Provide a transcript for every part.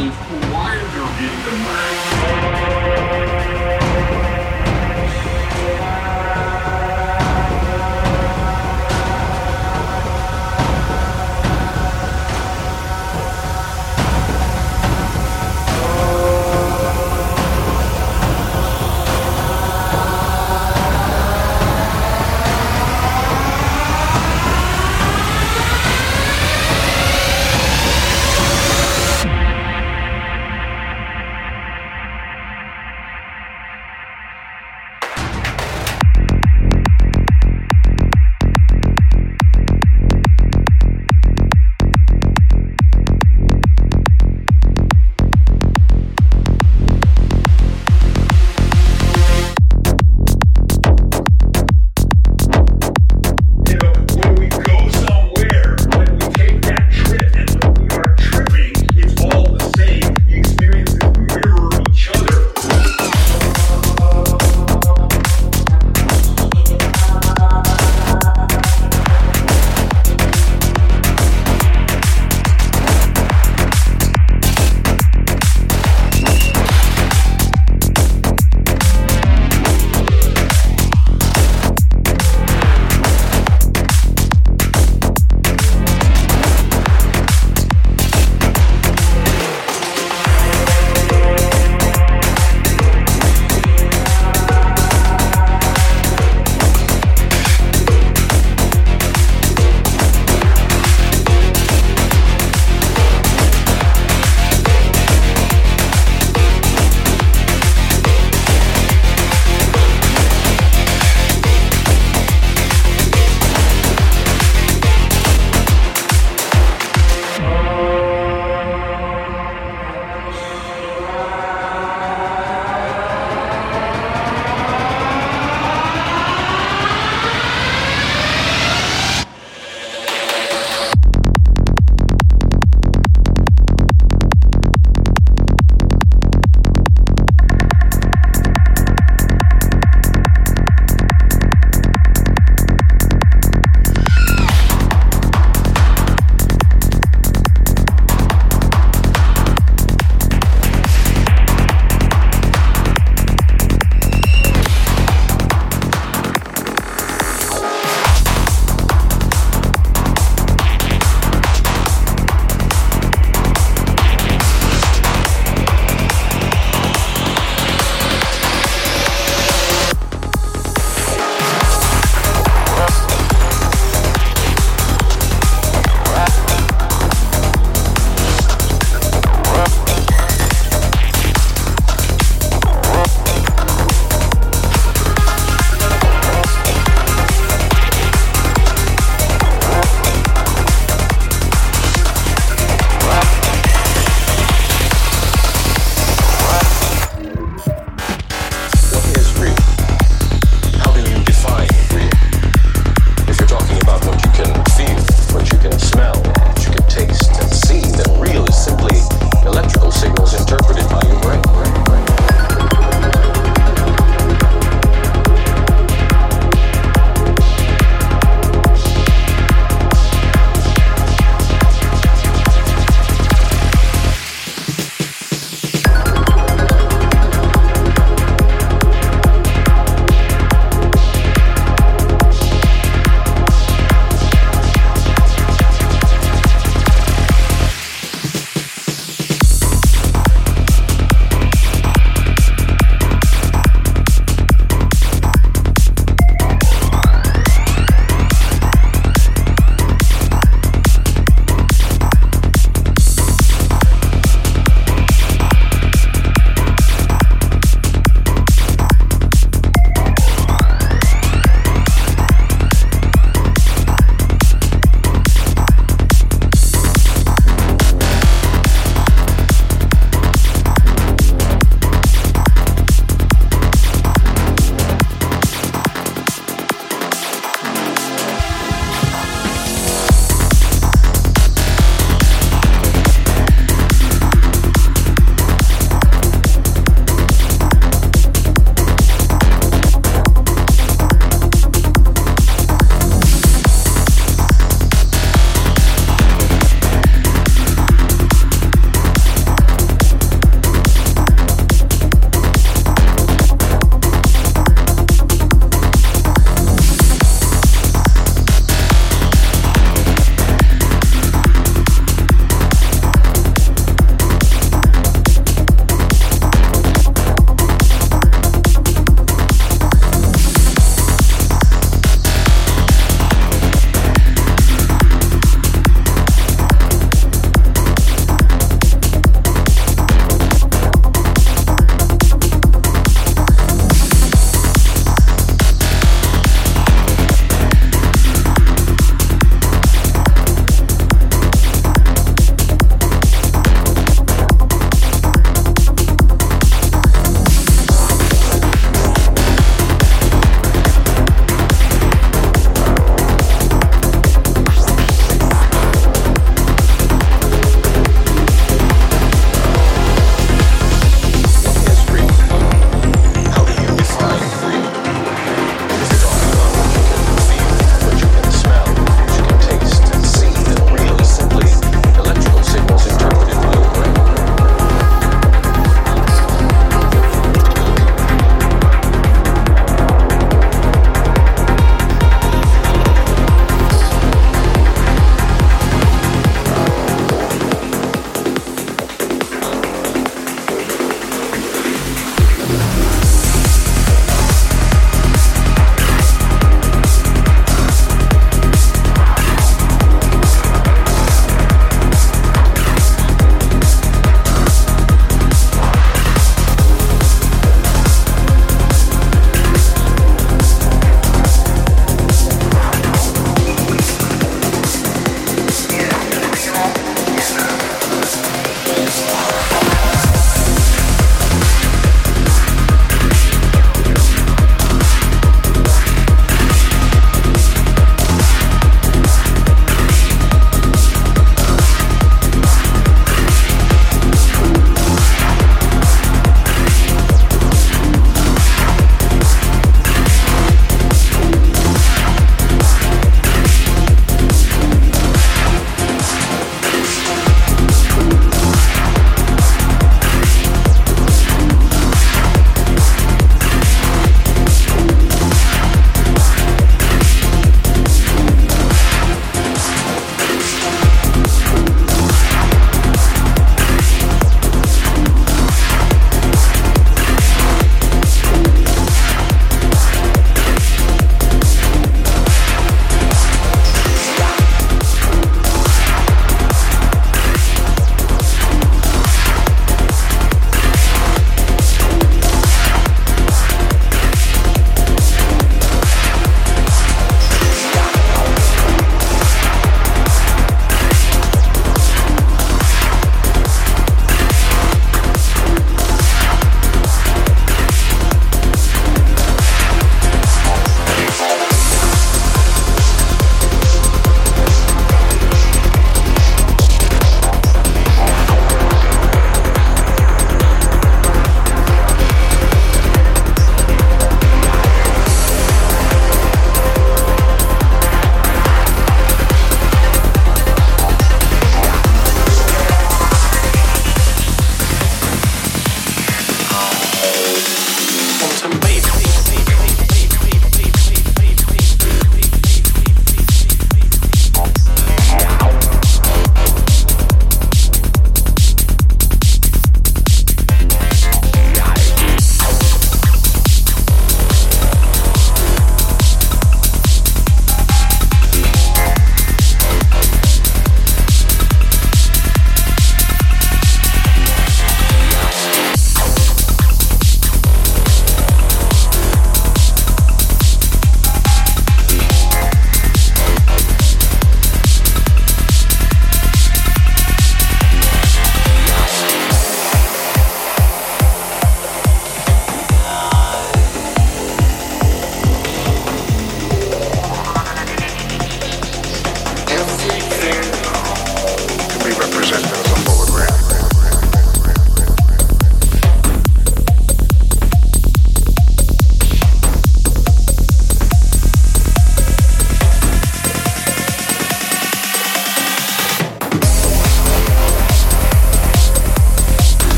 Why you're getting the match.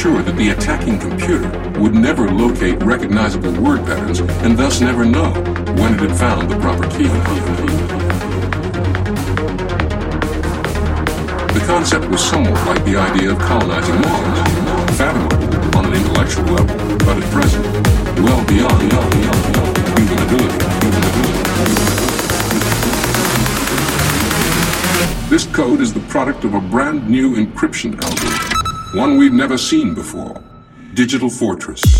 Ensure that the attacking computer would never locate recognizable word patterns and thus never know when it had found the proper key. The concept was somewhat like the idea of colonizing Mars, fathomable on an intellectual level, but at present, well beyond. Human ability. This code is the product of a brand new encryption algorithm, one we've never seen before. Digital Fortress,